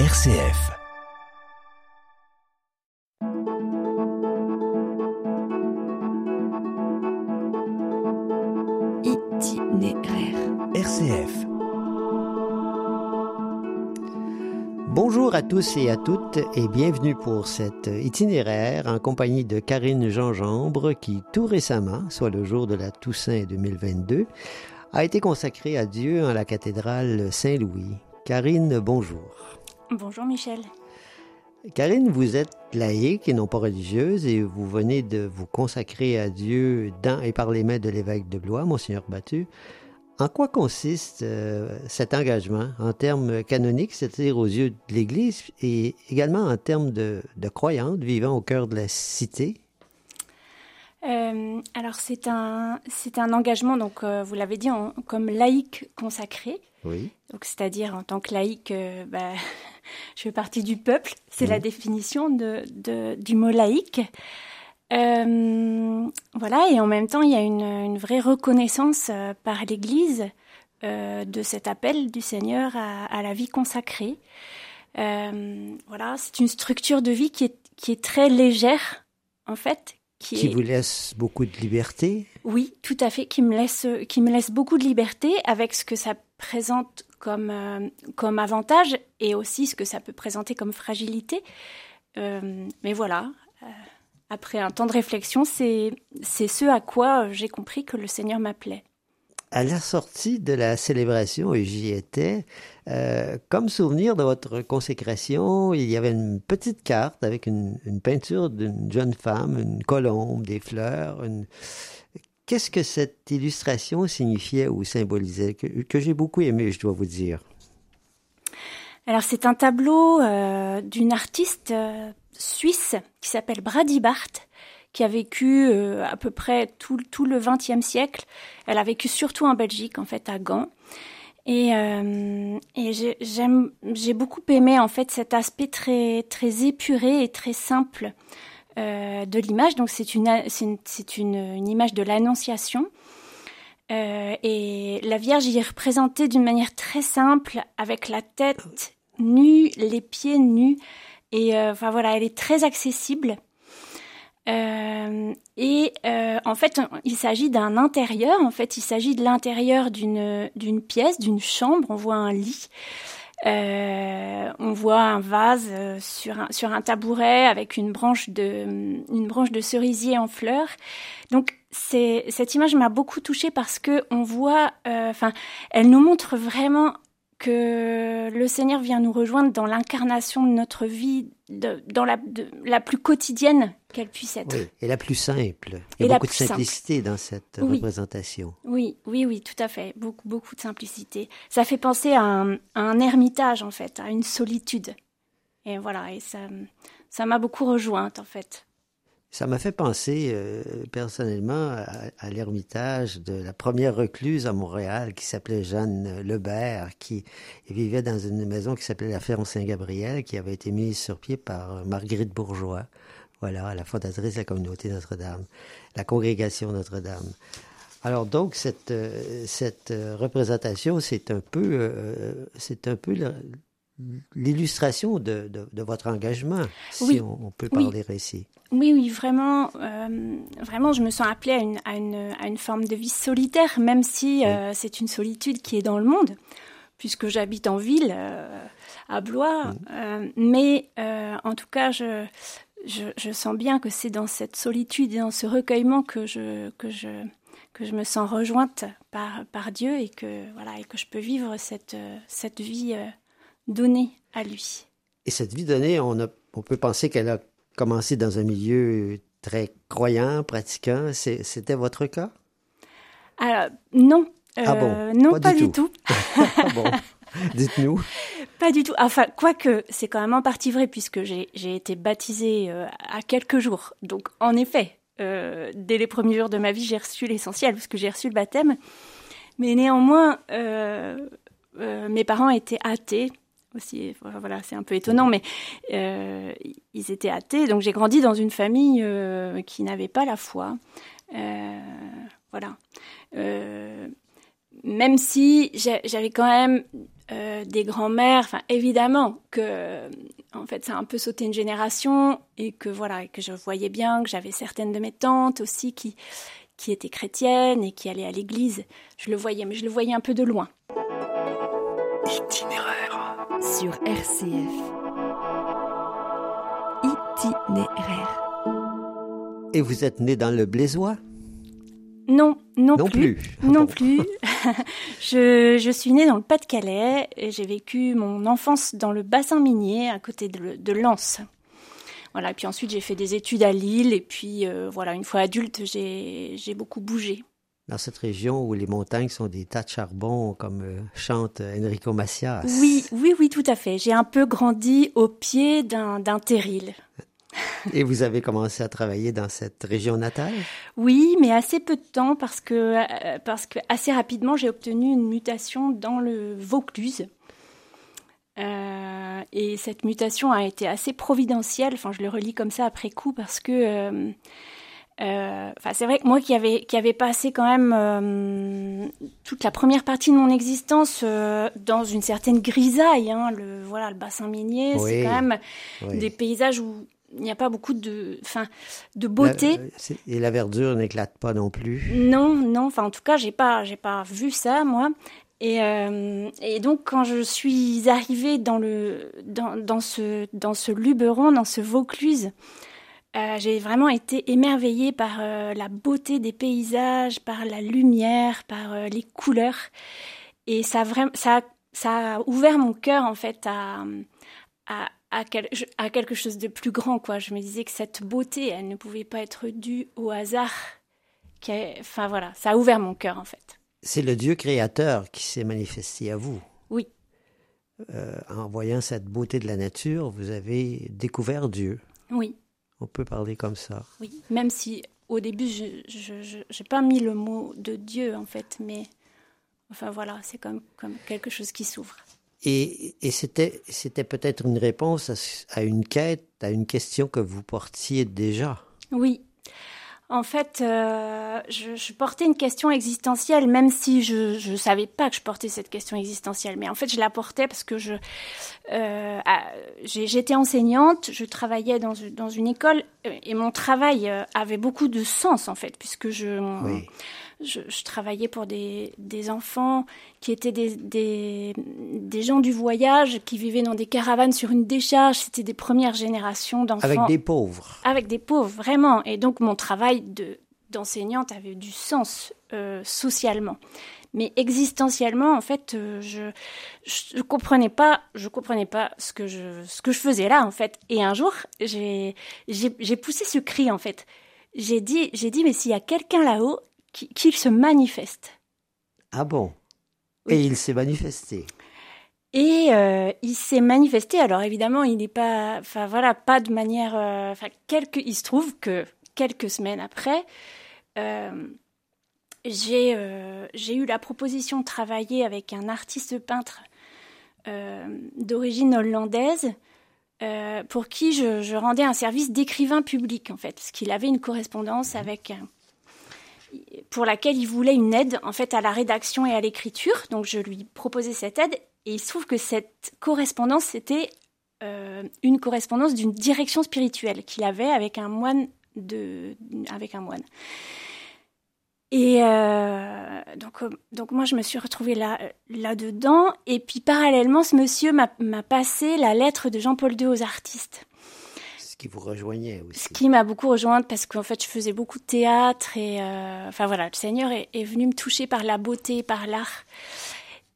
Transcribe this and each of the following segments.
RCF. Itinéraire. RCF. Bonjour à tous et à toutes et bienvenue pour cet itinéraire en compagnie de Karine Jean-Jambre qui tout récemment, soit le jour de la Toussaint 2022, a été consacrée à Dieu en la cathédrale Saint-Louis. Karine, bonjour. Bonjour Michel. Karine, vous êtes laïque et non pas religieuse et vous venez de vous consacrer à Dieu dans et par les mains de l'évêque de Blois, Monseigneur Battu. En quoi consiste euh, cet engagement? En termes canoniques, c'est-à-dire aux yeux de l'Église, et également en termes de, de croyantes vivant au cœur de la cité? Euh, alors c'est un c'est un engagement donc euh, vous l'avez dit en- comme laïque consacré Oui. donc c'est-à-dire en tant que laïque bah, je fais partie du peuple. C'est la définition de, de- du mot laïque. Euh, voilà et en même temps il y a une, une vraie reconnaissance euh, par l'Église euh, de cet appel du Seigneur à, à la vie consacrée. Voilà c'est une structure de vie qui est qui est très légère en fait qui, Qui est vous laisse beaucoup de liberté? Oui, tout à fait, qui me laisse, qui me laisse beaucoup de liberté avec ce que ça présente comme, euh, comme avantage et aussi ce que ça peut présenter comme fragilité. Euh, mais voilà, euh, après un temps de réflexion, c'est ce à quoi j'ai compris que le Seigneur m'appelait. À la sortie de la célébration, et j'y étais, comme souvenir de votre consécration, il y avait une petite carte avec une, une peinture d'une jeune femme, une colombe, des fleurs. Qu'est-ce que cette illustration signifiait ou symbolisait, que, j'ai beaucoup aimé, je dois vous dire? Alors c'est un tableau euh, d'une artiste euh, suisse qui s'appelle Brady Barth, qui a vécu euh, à peu près tout, tout le XXe siècle. Elle a vécu surtout en Belgique, en fait, à Gand. Et, j'ai beaucoup aimé en fait cet aspect très très épuré et très simple euh, de l'image. Donc c'est une une, une, image de l'Annonciation. Euh, et la Vierge y est représentée d'une manière très simple, avec la tête nue, les pieds nus. Et euh, enfin voilà, elle est très accessible. Et en fait, il s'agit d'un intérieur. En fait, il s'agit de l'intérieur d'une pièce, d'une chambre. On voit un lit. Euh, on voit un vase euh, sur un, sur un tabouret avec une branche de une branche de cerisier en fleurs. Donc cette image m'a beaucoup touchée parce que on voit, euh, enfin, elle nous montre vraiment que le Seigneur vient nous rejoindre dans l'incarnation de notre vie, de- dans la, de- la plus quotidienne qu'elle puisse être. Oui, et la plus simple. Il y Et a la beaucoup de simple. simplicité dans cette Oui. représentation. Oui, oui, oui, tout à fait. Beaucoup, beaucoup de simplicité. Ça fait penser à un, à un ermitage, en fait, à une solitude. Et voilà, et ça, ça m'a beaucoup rejointe, en fait. Ça m'a fait penser euh, personnellement à, l'ermitage de la première recluse à Montréal qui s'appelait Jeanne Lebert, qui vivait dans une maison qui s'appelait la ferme Saint-Gabriel, qui avait été mise sur pied par Marguerite Bourgeois, voilà, la fondatrice de la communauté Notre-Dame, la congrégation Notre-Dame. Alors donc cette euh, euh, représentation, c'est un peu c'est un peu l'illustration de, de, de votre engagement, si Oui. on, on peut Oui. parler ainsi. Oui, oui, vraiment, euh, vraiment, je me sens appelée à une, à une, à une forme de vie solitaire, même si euh, c'est une solitude qui est dans le monde, puisque j'habite en ville, euh, à Blois. Mais en tout cas, je, je, je sens bien que c'est dans cette solitude et dans ce recueillement que je, que je, que je me sens rejointe par, par Dieu et que, voilà, et que je peux vivre cette, cette vie donnée à lui. Et cette vie donnée, on, a, on peut penser qu'elle a commencé dans un milieu très croyant, pratiquant. C'était votre cas? Alors, non. Ah bon, Euh, non, pas pas, du du tout. Ah bon, dites-nous. Pas du tout. Enfin, quoique, c'est quand même en partie vrai puisque j'ai été baptisée euh, à quelques jours. Donc, en effet, euh, dès les premiers jours de ma vie, j'ai reçu l'essentiel parce que j'ai reçu le baptême. Mais néanmoins, mes parents étaient athées Voilà, c'est un peu étonnant, mais euh, ils étaient athées. Donc, j'ai grandi dans une famille euh, qui n'avait pas la foi. Euh, voilà. Même si j'avais quand même des grands-mères. Enfin, évidemment que, en fait, ça a un peu sauté une génération et que voilà, que je voyais bien que j'avais certaines de mes tantes aussi qui qui étaient chrétiennes et qui allaient à l'église. Je le voyais, mais je le voyais un peu de loin. Itinéraire sur RCF. Itinéraire. Et vous êtes né dans le Blésois non, non, non plus. Non plus. je, je, suis née dans le Pas-de-Calais et j'ai vécu mon enfance dans le bassin minier à côté de, de Lens. Voilà, et puis ensuite j'ai fait des études à Lille et puis euh, voilà, une fois adulte, j'ai beaucoup bougé. Dans cette région où les montagnes sont des tas de charbon, comme euh, chante Enrico Macias. Oui, oui, oui, tout à fait. J'ai un peu grandi au pied d'un terril. Et vous avez commencé à travailler dans cette région natale? Oui, mais assez peu de temps parce que, euh, parce que assez rapidement j'ai obtenu une mutation dans le Vaucluse. Euh, et cette mutation a été assez providentielle. Enfin, je le relis comme ça après coup parce que, euh, euh, enfin, c'est vrai que moi qui avais qui avait passé quand même toute la première partie de mon existence dans une certaine grisaille, hein, le voilà, le bassin minier, c'est quand même des paysages où il n'y a pas beaucoup de, enfin, de beauté. et la verdure n'éclate pas non plus. Non, non. Enfin, en tout cas, j'ai pas, j'ai pas vu ça moi. Et, euh, et, donc, quand je suis arrivée dans, le, dans, dans, ce, dans ce Luberon, dans ce Vaucluse, euh, j'ai vraiment été émerveillée par euh, la beauté des paysages, par la lumière, par euh, les couleurs. Et ça ça, ça a ouvert mon cœur, en fait, à, à, à, quel, à, quelque chose de plus grand. Quoi. Je me disais que cette beauté, elle ne pouvait pas être due au hasard. Enfin, voilà, ça a ouvert mon cœur, en fait. C'est le Dieu créateur qui s'est manifesté à vous. Oui. En voyant cette beauté de la nature, vous avez découvert Dieu. Oui. On peut parler comme ça. Oui, même si au début, je n'ai pas mis le mot de Dieu, en fait, mais enfin voilà, c'est comme, comme quelque chose qui s'ouvre. Et, et c'était, c'était peut-être une réponse à, à, une quête, à une question que vous portiez déjà. Oui, en fait, euh, je, je, portais une question existentielle, même si je ne savais pas que je portais cette question existentielle. Mais en fait, je la portais parce que je euh, j'étais enseignante, je travaillais dans, dans une école et mon travail euh, avait beaucoup de sens en fait, puisque je oui je, je, travaillais pour des, des, enfants qui étaient des, des, des, gens du voyage, qui vivaient dans des caravanes sur une décharge. C'était des premières générations d'enfants. Avec des pauvres. Avec des pauvres, vraiment. Et donc mon travail de, d'enseignante avait du sens euh, socialement. Mais existentiellement, en fait, euh, je, je, comprenais pas, je comprenais pas ce que je, ce que je faisais là, en fait. Et un jour, j'ai, j'ai, j'ai poussé ce cri, en fait. J'ai dit, j'ai dit, mais s'il y a quelqu'un là-haut qu'il se manifeste. Ah bon? Et il s'est manifesté. Et euh, il s'est manifesté. Alors évidemment, il n'est pas, enfin voilà, pas de manière. Euh, enfin, quelques. Il se trouve que quelques semaines après, euh, j'ai j'ai eu la proposition de travailler avec un artiste peintre d'origine hollandaise. pour qui je, je, rendais un service d'écrivain public en fait, parce qu'il avait une correspondance avec pour laquelle il voulait une aide en fait à la rédaction et à l'écriture. Donc je lui proposais cette aide et il se trouve que cette correspondance c'était euh, une correspondance d'une direction spirituelle qu'il avait avec un moine de avec un moine. Et euh, donc, euh, donc moi, je me suis retrouvée là, là-dedans. Et puis, parallèlement, ce monsieur m'a passé la lettre de Jean-Paul II aux artistes vous rejoignait aussi. Ce qui m'a beaucoup rejointe parce qu'en fait, je faisais beaucoup de théâtre et euh, enfin voilà, le Seigneur est, est, venu me toucher par la beauté, par l'art.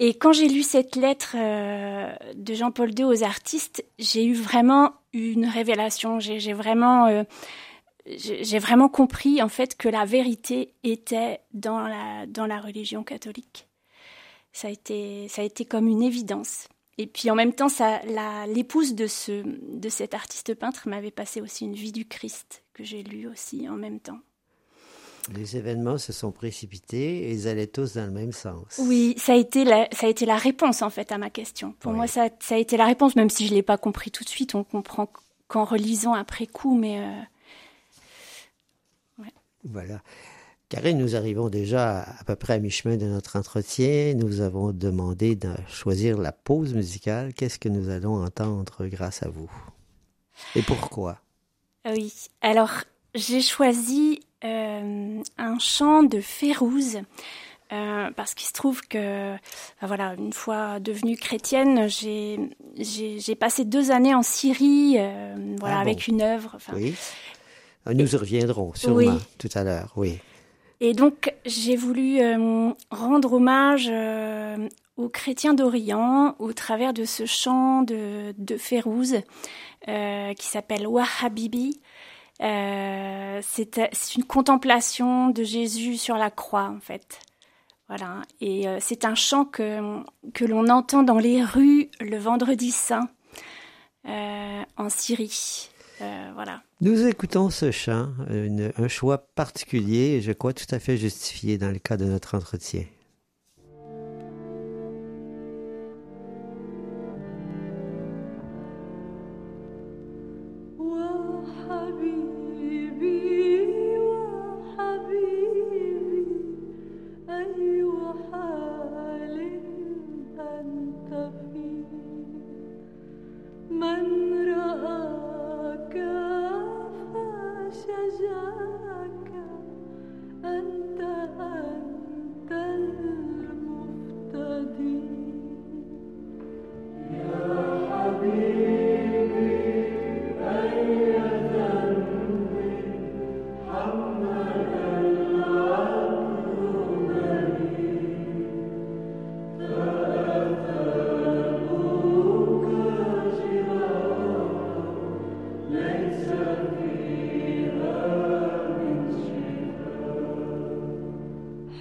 Et quand j'ai lu cette lettre euh, de Jean-Paul II aux artistes, j'ai eu vraiment une révélation. J'ai vraiment, euh, j'ai vraiment compris en fait que la vérité était dans la dans la religion catholique. Ça a été ça a été comme une évidence. Et puis en même temps, l'épouse de, ce, de cet artiste peintre m'avait passé aussi une vie du Christ que j'ai lu aussi en même temps. Les événements se sont précipités et ils allaient tous dans le même sens. Oui, ça a été la, ça a été la réponse en fait à ma question. Pour moi, ça, ça, a été la réponse, même si je ne l'ai pas compris tout de suite. On comprend qu'en relisant après coup, mais. Euh... Ouais. Voilà. Karine, nous arrivons déjà à peu près à mi-chemin de notre entretien. Nous avons demandé de choisir la pause musicale. Qu'est-ce que nous allons entendre grâce à vous? Et pourquoi? Oui, alors j'ai choisi euh, un chant de Férouz. Euh, parce qu'il se trouve que, ben voilà, une fois devenue chrétienne, j'ai passé deux années en Syrie, euh, voilà, Ah bon. avec une œuvre. Oui. Nous y reviendrons sûrement Oui. tout à l'heure. Oui. Et donc, j'ai voulu euh, rendre hommage euh, aux chrétiens d'Orient au travers de ce chant de, de Férouz euh, qui s'appelle Wahhabibi. Euh, c'est une contemplation de Jésus sur la croix, en fait. Voilà. Et euh, c'est un chant que, que l'on entend dans les rues le vendredi saint euh, en Syrie. Euh. Nous écoutons ce chant, un choix particulier et je crois tout à fait justifié dans le cas de notre entretien.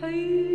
Hey.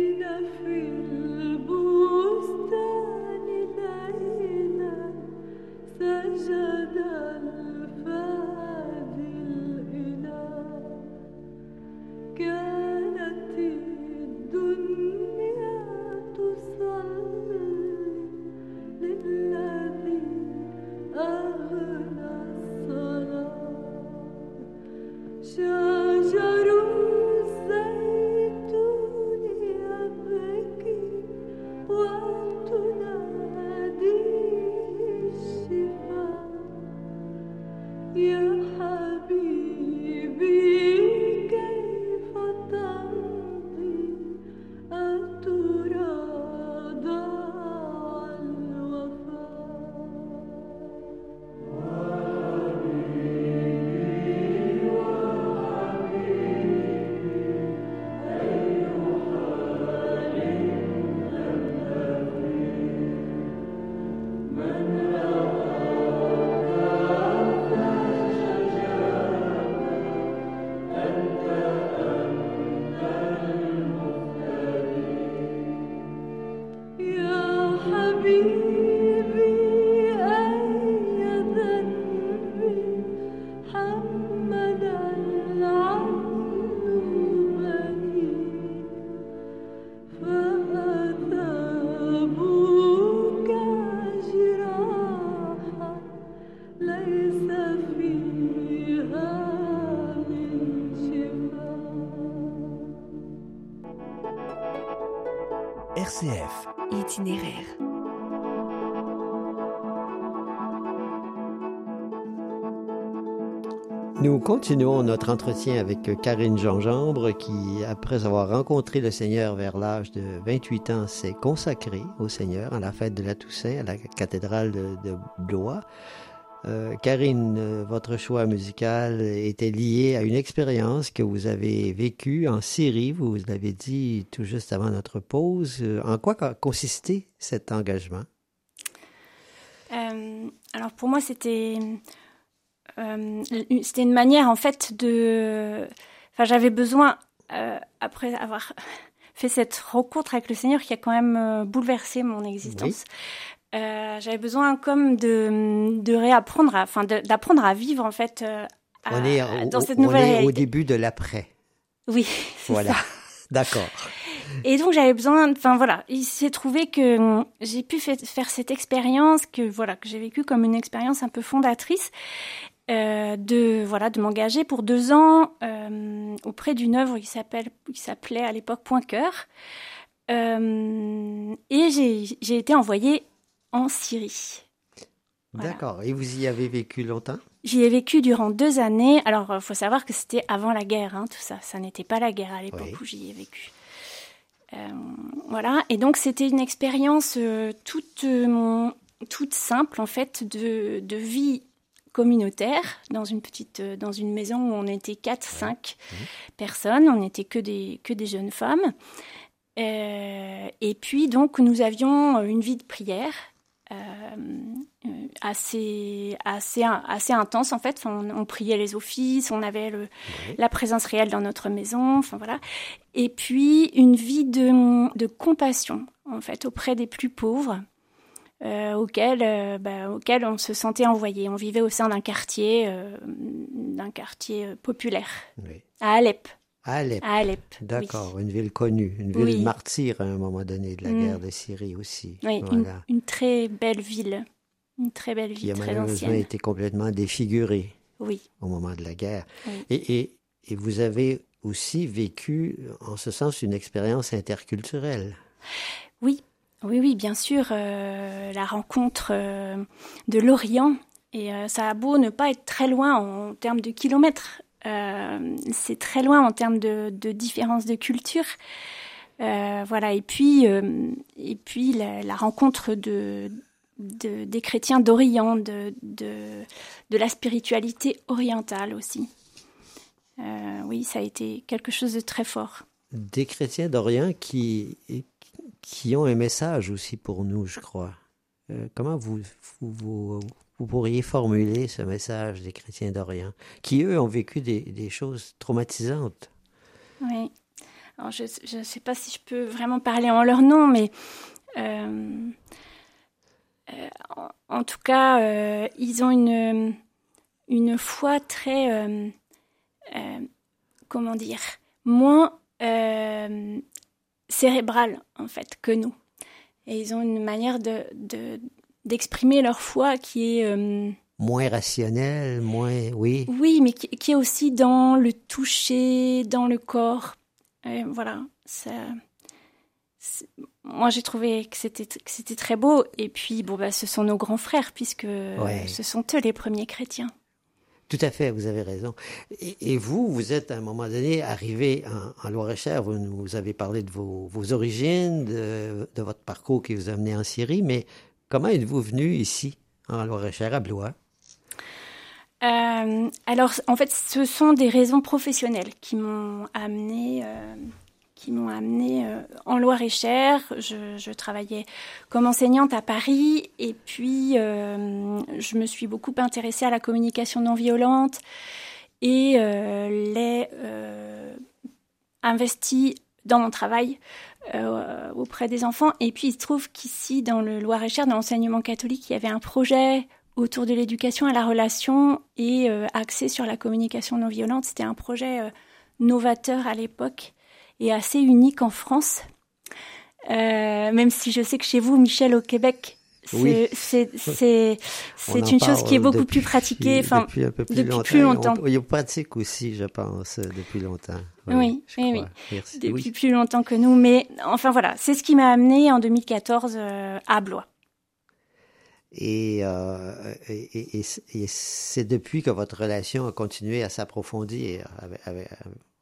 Nous continuons notre entretien avec Karine Gingembre qui, après avoir rencontré le Seigneur vers l'âge de 28 ans, s'est consacrée au Seigneur à la fête de la Toussaint à la cathédrale de, Blois. Euh, Karine, votre choix musical était lié à une expérience que vous avez vécue en Syrie, vous l'avez dit tout juste avant notre pause. En quoi co- consistait cet engagement? Euh, alors pour moi, c'était euh, c'était une manière en fait de. Enfin, j'avais besoin euh, après avoir fait cette rencontre avec le Seigneur qui a quand même euh, bouleversé mon existence. J'avais besoin comme de, de réapprendre, enfin d'apprendre à vivre en fait à- on est, dans cette on nouvelle est au début de l'après. Oui, Voilà. D'accord. Et donc j'avais besoin, enfin voilà, il s'est trouvé que hum, j'ai pu fait- faire cette expérience que voilà que j'ai vécue comme une expérience un peu fondatrice. Euh, de voilà de m'engager pour deux ans euh, auprès d'une œuvre qui s'appelle qui s'appelait à l'époque Point Cœur. Euh, et j'ai j'ai été envoyée en Syrie. Voilà. D'accord. Et vous y avez vécu longtemps? J'y ai vécu durant deux années. Alors, il faut savoir que c'était avant la guerre, hein, tout ça. Ça n'était pas la guerre à l'époque Oui. où j'y ai vécu. Euh, voilà. Et donc, c'était une expérience euh, toute, euh, toute simple, en fait, de, de vie communautaire dans une petite euh, dans une maison où on était 4 5 personnes on n'était que des que des jeunes femmes Euh, et puis donc nous avions une vie de prière euh, assez, assez, assez intense en fait. Enfin, on, on priait les offices, on avait le, la présence réelle dans notre maison, enfin voilà. Et puis une vie de, de compassion en fait auprès des plus pauvres. Euh, auxquels, euh, bah, auxquels on se sentait envoyé. On vivait au sein d'un quartier, euh, d'un quartier euh, populaire, Oui. à Alep. À Alep. À Alep. oui. D'accord, une ville connue, une ville Oui. martyre à un moment donné de la Mm. guerre de Syrie aussi. Oui, une, voilà. une très belle ville. Une très belle Qui ville, a très malheureusement ancienne. été complètement défigurée Oui. au moment de la guerre. Et, et vous avez aussi vécu, en ce sens, une expérience interculturelle. Oui, oui, oui, bien sûr. euh, la rencontre euh, de l'Orient, et euh, ça a beau ne pas être très loin en termes de kilomètres, c'est très loin en termes de, de différence de culture. Voilà, et puis, et puis la, rencontre de, de- des chrétiens d'Orient, de, de, la spiritualité orientale aussi. Oui, ça a été quelque chose de très fort. Des chrétiens d'Orient qui, qui ont un message aussi pour nous, je crois. Euh, comment vous, vous, vous, pourriez formuler ce message des chrétiens d'Orient, qui, eux, ont vécu des, des choses traumatisantes? Oui. Je ne sais pas si je peux vraiment parler en leur nom, mais euh, euh, en, en tout cas, ils ont une, une foi très, comment dire, moins cérébrale, en fait, que nous. Et ils ont une manière de, de- d'exprimer leur foi qui est... euh, Moins rationnel, moins... Oui, oui, mais qui, qui est aussi dans le toucher, dans le corps. Et voilà, ça. c'est- Moi, j'ai trouvé que c'était que c'était très beau. Et puis, bon, bah, ce sont nos grands frères, puisque Ouais. ce sont eux les premiers chrétiens. Tout à fait, vous avez raison. Et, vous, vous êtes à un moment donné arrivé en, Loire-et-Cher. Vous nous avez parlé de vos, origines, de, de votre parcours qui vous a amené en Syrie, mais comment êtes-vous venu ici, en Loire-et-Cher, à Blois? Euh, alors, en fait, ce sont des raisons professionnelles qui m'ont amené, euh, qui m'ont amené euh, en Loire-et-Cher. Je, travaillais comme enseignante à Paris, et puis euh, je me suis beaucoup intéressée à la communication non violente et euh, l'ai euh, investie dans mon travail auprès des enfants. Et puis, il se trouve qu'ici, dans le Loire-et-Cher, dans l'enseignement catholique, il y avait un projet autour de l'éducation à la relation et axé sur la communication non violente. C'était un projet novateur à l'époque et assez unique en France. Euh, même si je sais que chez vous, Michel, au Québec, c'est Oui. une chose qui est beaucoup depuis- plus pratiquée. Enfin, depuis un peu plus depuis longtemps. plus longtemps. On, pratique aussi, je pense, depuis longtemps. Oui, oui, oui. Merci. depuis plus longtemps que nous. Mais enfin voilà, c'est ce qui m'a amené en 2014 euh, à Blois. Et, euh, et, et- et c'est- depuis que votre relation a continué à s'approfondir avec- avec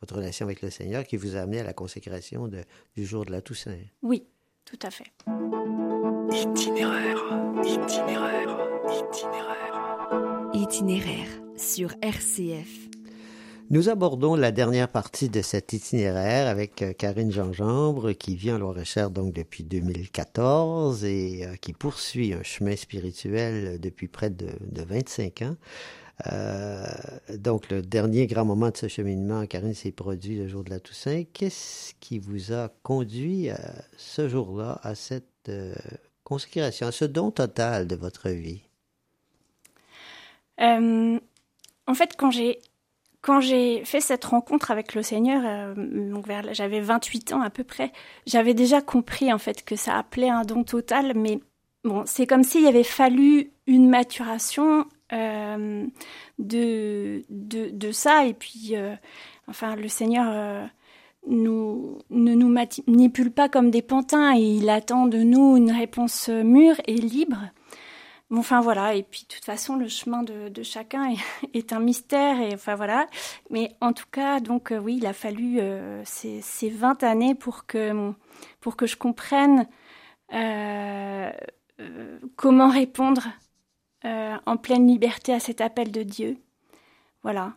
votre relation avec le Seigneur qui vous a amené à la consécration de- du jour de la Toussaint. Oui, tout à fait. Itinéraire, itinéraire, itinéraire. Itinéraire sur RCF. Nous abordons la dernière partie de cet itinéraire avec euh, Karine Gingembre qui vit en Loire-et-Cher donc depuis 2014 et euh, qui poursuit un chemin spirituel depuis près de, de 25 ans. Euh, donc le dernier grand moment de ce cheminement, Karine, s'est produit le jour de la Toussaint. Qu'est-ce qui vous a conduit à ce jour-là à cette euh, consécration, à ce don total de votre vie? Euh, en fait, quand j'ai quand j'ai fait cette rencontre avec le Seigneur, euh, j'avais 28 ans à peu près, j'avais déjà compris en fait que ça appelait un don total, mais bon, c'est comme s'il y avait fallu une maturation euh, de, de, ça. Et puis, euh, enfin, le Seigneur euh, nous, ne nous manipule pas comme des pantins et il attend de nous une réponse mûre et libre. Bon, enfin voilà, et puis de toute façon, le chemin de, chacun est, un mystère, et enfin voilà. Mais en tout cas, donc oui, il a fallu ces, ces 20 années pour que, pour que je comprenne comment répondre euh, en pleine liberté à cet appel de Dieu. Voilà.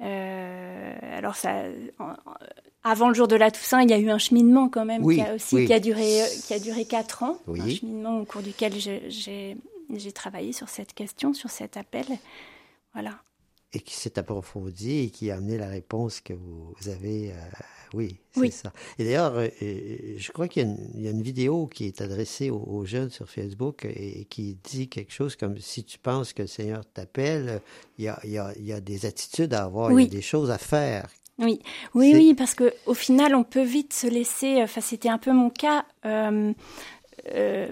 alors ça, en, avant le jour de la Toussaint, il y a eu un cheminement quand même oui, qui a aussi oui. qui a duré qui a duré quatre ans, Oui. un cheminement au cours duquel j'ai j'ai travaillé sur cette question, sur cet appel. Voilà. Et qui s'est approfondi et qui a amené la réponse que vous avez. Euh, oui, c'est Oui. ça. Et d'ailleurs, euh, euh, je crois qu'il y, a une- il y a une vidéo qui est adressée aux, aux jeunes sur Facebook et, qui dit quelque chose comme si tu penses que le Seigneur t'appelle, il y a, il y, a, il y a des attitudes à avoir, il y a des choses à faire. Oui, oui, oui, parce que au final, on peut vite se laisser. Enfin, c'était un peu mon cas. euh, euh,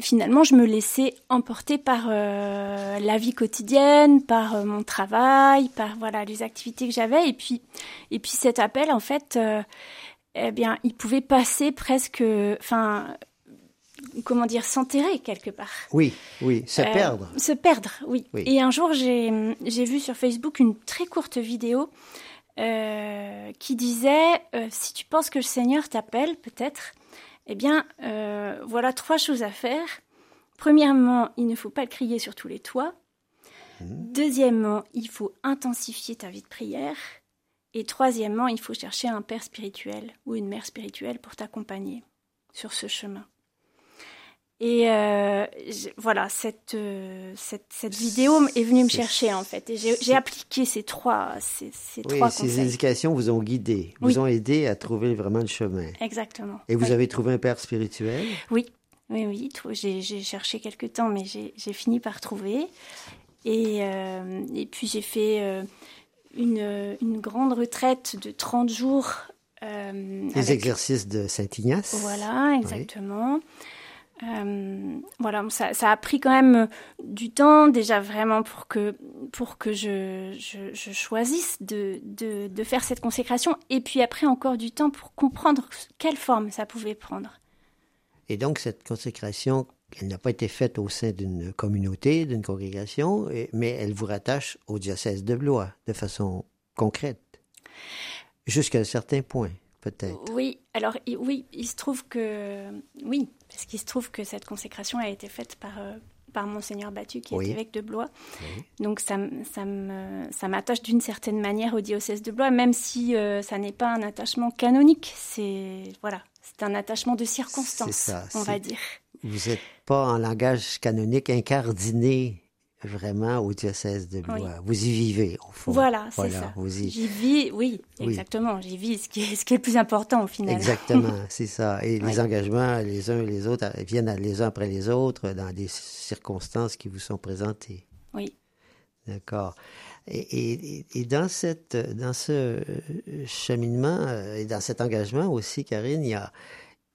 finalement, je me laissais emporter par euh, la vie quotidienne, par euh, mon travail, par voilà les activités que j'avais, et puis et puis cet appel, en fait, eh bien, il pouvait passer presque, enfin, comment dire, s'enterrer quelque part. Oui, oui, se perdre. Se perdre, oui. Oui. Et un jour, j'ai j'ai vu sur Facebook une très courte vidéo qui disait si tu penses que le Seigneur t'appelle, peut-être, eh bien, euh, voilà trois choses à faire. Premièrement, il ne faut pas le crier sur tous les toits. Deuxièmement, il faut intensifier ta vie de prière. Et troisièmement, il faut chercher un père spirituel ou une mère spirituelle pour t'accompagner sur ce chemin. Et euh, voilà, cette, euh, cette, cette vidéo est venue me chercher en fait. Et j'ai appliqué ces trois, ces, ces Oui, trois ces conseils. indications vous ont guidé, Oui. vous ont aidé à trouver vraiment le chemin. Exactement. Et vous Oui. avez trouvé un père spirituel? Oui, oui, oui. J'ai cherché quelque temps, mais j'ai fini par trouver. Et, euh, et puis j'ai fait euh, une, une grande retraite de 30 jours. Les avec- exercices de Saint-Ignace Voilà, exactement. Euh, voilà, ça, a pris quand même du temps déjà vraiment pour que, pour que je, choisisse de, de, faire cette consécration et puis après encore du temps pour comprendre quelle forme ça pouvait prendre. Et donc, cette consécration, elle n'a pas été faite au sein d'une communauté, d'une congrégation, mais elle vous rattache au diocèse de Blois de façon concrète. Jusqu'à un certain point, peut-être. Oui, alors oui, il se trouve que oui, parce qu'il se trouve que cette consécration a été faite par euh, par monseigneur Battu qui Oui. est évêque de Blois. Oui. Donc ça ça me ça m'attache d'une certaine manière au diocèse de Blois, même si euh, ça n'est pas un attachement canonique. C'est voilà, c'est un attachement de circonstance, ça, on va dire. Vous n'êtes pas en langage canonique incardiné vraiment au diocèse de Blois. Vous y vivez, au fond. Voilà, c'est ça. Vous y... J'y vis, oui, Oui. exactement. J'y vis, ce qui est ce qui est le plus important au final. Exactement, c'est ça. Et les engagements, les uns et les autres, euh, viennent les uns après les autres dans des circonstances qui vous sont présentées. Oui. D'accord. Et, et- et dans, cette, dans ce euh, cheminement euh, et dans cet engagement aussi, Karine, il y a,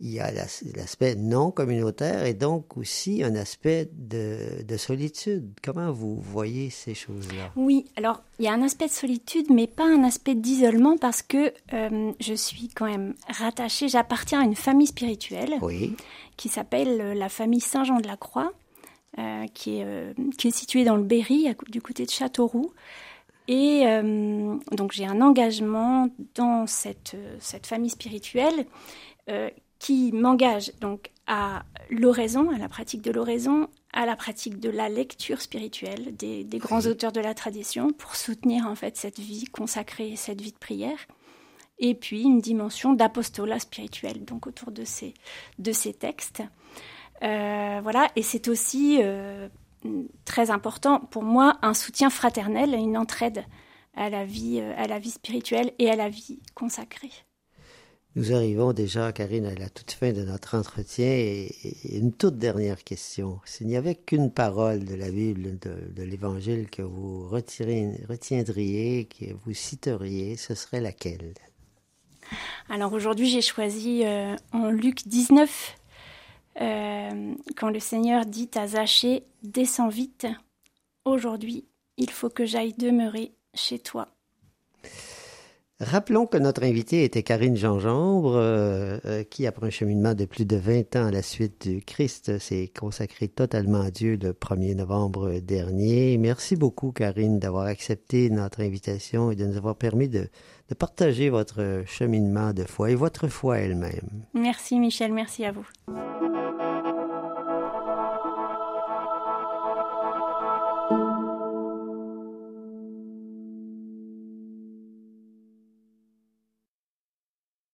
il y a l'as- l'aspect non communautaire et donc aussi un aspect de, de solitude. Comment vous voyez ces choses-là? Oui, alors il y a un aspect de solitude, mais pas un aspect d'isolement parce que euh, je suis quand même rattachée, j'appartiens à une famille spirituelle Oui, qui s'appelle euh, la famille Saint-Jean de la Croix, euh, qui, est, euh, qui est située dans le Berry, à du côté de Châteauroux. Et donc j'ai un engagement dans cette, cette famille spirituelle euh, qui m'engage donc à l'oraison, à la pratique de l'oraison, à la pratique de la lecture spirituelle des, des grands auteurs de la tradition pour soutenir en fait cette vie consacrée, cette vie de prière. Et puis une dimension d'apostolat spirituel, donc autour de ces, de ces textes. Euh, voilà, et c'est aussi euh, très important pour moi un soutien fraternel, une entraide à la vie, euh, à la vie spirituelle et à la vie consacrée. Nous arrivons déjà, Karine, à la toute fin de notre entretien et, et une toute dernière question. S'il n'y avait qu'une parole de la Bible, de, l'Évangile que vous retiendriez, que vous citeriez, ce serait laquelle? Alors aujourd'hui, j'ai choisi euh, en Luc 19, euh, quand le Seigneur dit à Zachée, descends vite, aujourd'hui, il faut que j'aille demeurer chez toi. Rappelons que notre invitée était Karine Gingembre, euh, euh, qui, après un cheminement de plus de 20 ans à la suite du Christ, s'est consacrée totalement à Dieu le 1er novembre dernier. Merci beaucoup, Karine, d'avoir accepté notre invitation et de nous avoir permis de partager votre cheminement de foi et votre foi elle-même. Merci Michel, merci à vous.